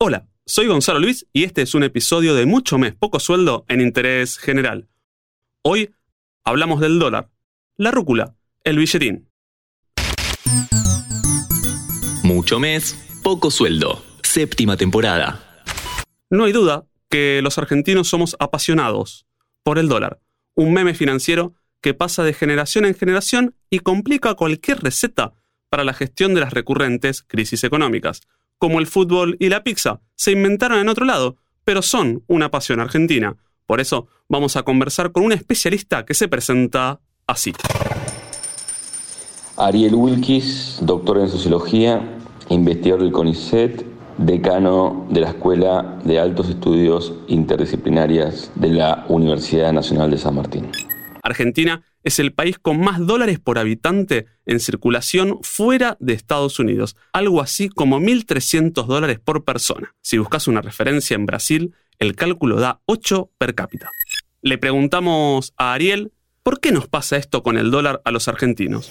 Hola, soy Gonzalo Luis y este es un episodio de Mucho Mes, Poco Sueldo en Interés General. Hoy hablamos del dólar, la rúcula, el billetín. Mucho mes, poco sueldo. Séptima temporada. No hay duda que los argentinos somos apasionados por el dólar, un meme financiero que pasa de generación en generación y complica cualquier receta para la gestión de las recurrentes crisis económicas como el fútbol y la pizza, se inventaron en otro lado, pero son una pasión argentina. Por eso vamos a conversar con un especialista que se presenta así. Ariel Wilkis, doctor en sociología, investigador del CONICET, decano de la Escuela de Altos Estudios Interdisciplinarias de la Universidad Nacional de San Martín. Argentina es el país con más dólares por habitante en circulación fuera de Estados Unidos, algo así como 1.300 dólares por persona. Si buscas una referencia en Brasil, el cálculo da 8 per cápita. Le preguntamos a Ariel, ¿por qué nos pasa esto con el dólar a los argentinos?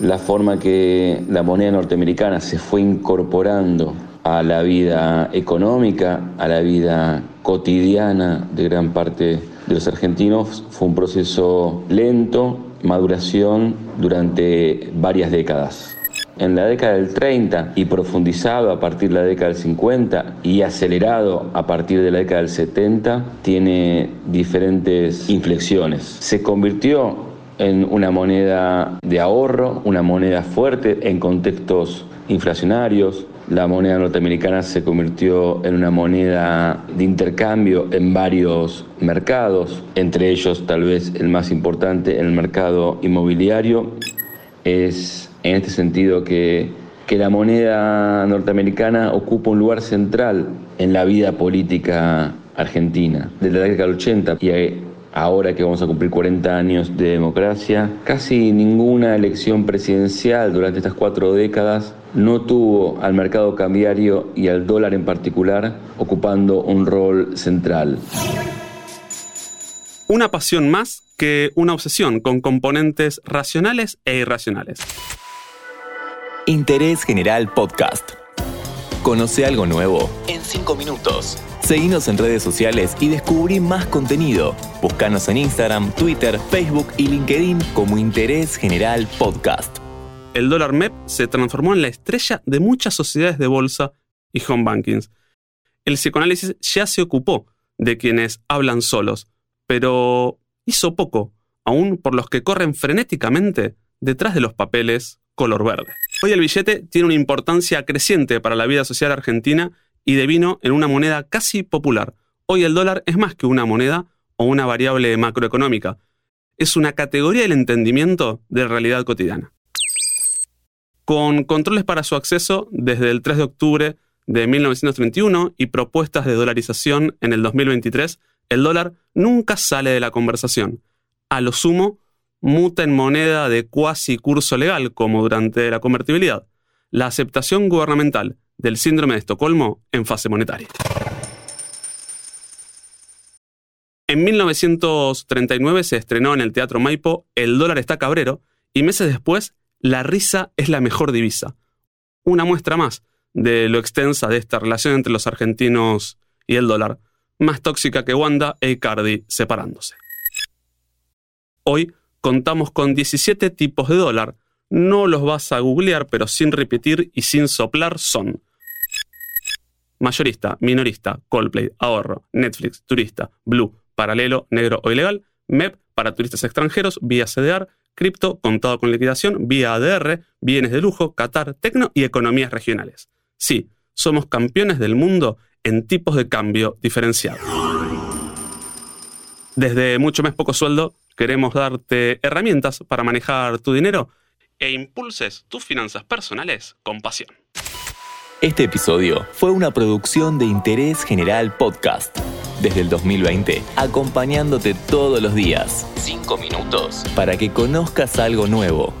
La forma que la moneda norteamericana se fue incorporando a la vida económica, a la vida cotidiana de gran parte de los argentinos fue un proceso lento, maduración durante varias décadas. En la década del 30 y profundizado a partir de la década del 50 y acelerado a partir de la década del 70, tiene diferentes inflexiones. Se convirtió en una moneda de ahorro, una moneda fuerte en contextos inflacionarios, la moneda norteamericana se convirtió en una moneda de intercambio en varios mercados, entre ellos tal vez el más importante el mercado inmobiliario. Es en este sentido que, que la moneda norteamericana ocupa un lugar central en la vida política argentina. Desde la década del 80 y ahora que vamos a cumplir 40 años de democracia, casi ninguna elección presidencial durante estas cuatro décadas no tuvo al mercado cambiario y al dólar en particular ocupando un rol central. Una pasión más que una obsesión con componentes racionales e irracionales. Interés General Podcast. Conoce algo nuevo en 5 minutos. Seguinos en redes sociales y descubrí más contenido. Búscanos en Instagram, Twitter, Facebook y LinkedIn como Interés General Podcast. El dólar MEP se transformó en la estrella de muchas sociedades de bolsa y home bankings. El psicoanálisis ya se ocupó de quienes hablan solos, pero hizo poco, aún por los que corren frenéticamente detrás de los papeles color verde. Hoy el billete tiene una importancia creciente para la vida social argentina y devino en una moneda casi popular. Hoy el dólar es más que una moneda o una variable macroeconómica. Es una categoría del entendimiento de realidad cotidiana. Con controles para su acceso desde el 3 de octubre de 1931 y propuestas de dolarización en el 2023, el dólar nunca sale de la conversación. A lo sumo, muta en moneda de cuasi curso legal, como durante la convertibilidad, la aceptación gubernamental del síndrome de Estocolmo en fase monetaria. En 1939 se estrenó en el Teatro Maipo El dólar está cabrero y meses después La risa es la mejor divisa. Una muestra más de lo extensa de esta relación entre los argentinos y el dólar, más tóxica que Wanda e Icardi separándose. Hoy contamos con 17 tipos de dólar. No los vas a googlear, pero sin repetir y sin soplar son mayorista, minorista, Coldplay, ahorro, Netflix, turista, blue, paralelo, negro o ilegal, MEP para turistas extranjeros, vía CDR, cripto, contado con liquidación, vía ADR, bienes de lujo, Qatar, tecno y economías regionales. Sí, somos campeones del mundo en tipos de cambio diferenciados. Desde mucho más poco sueldo Queremos darte herramientas para manejar tu dinero e impulses tus finanzas personales con pasión. Este episodio fue una producción de Interés General Podcast. Desde el 2020, acompañándote todos los días. Cinco minutos. Para que conozcas algo nuevo.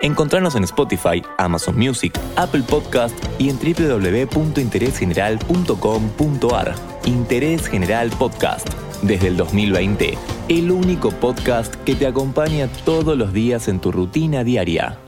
Encontrarnos en Spotify, Amazon Music, Apple Podcast y en www.interesgeneral.com.ar. Interés General Podcast desde el 2020, el único podcast que te acompaña todos los días en tu rutina diaria.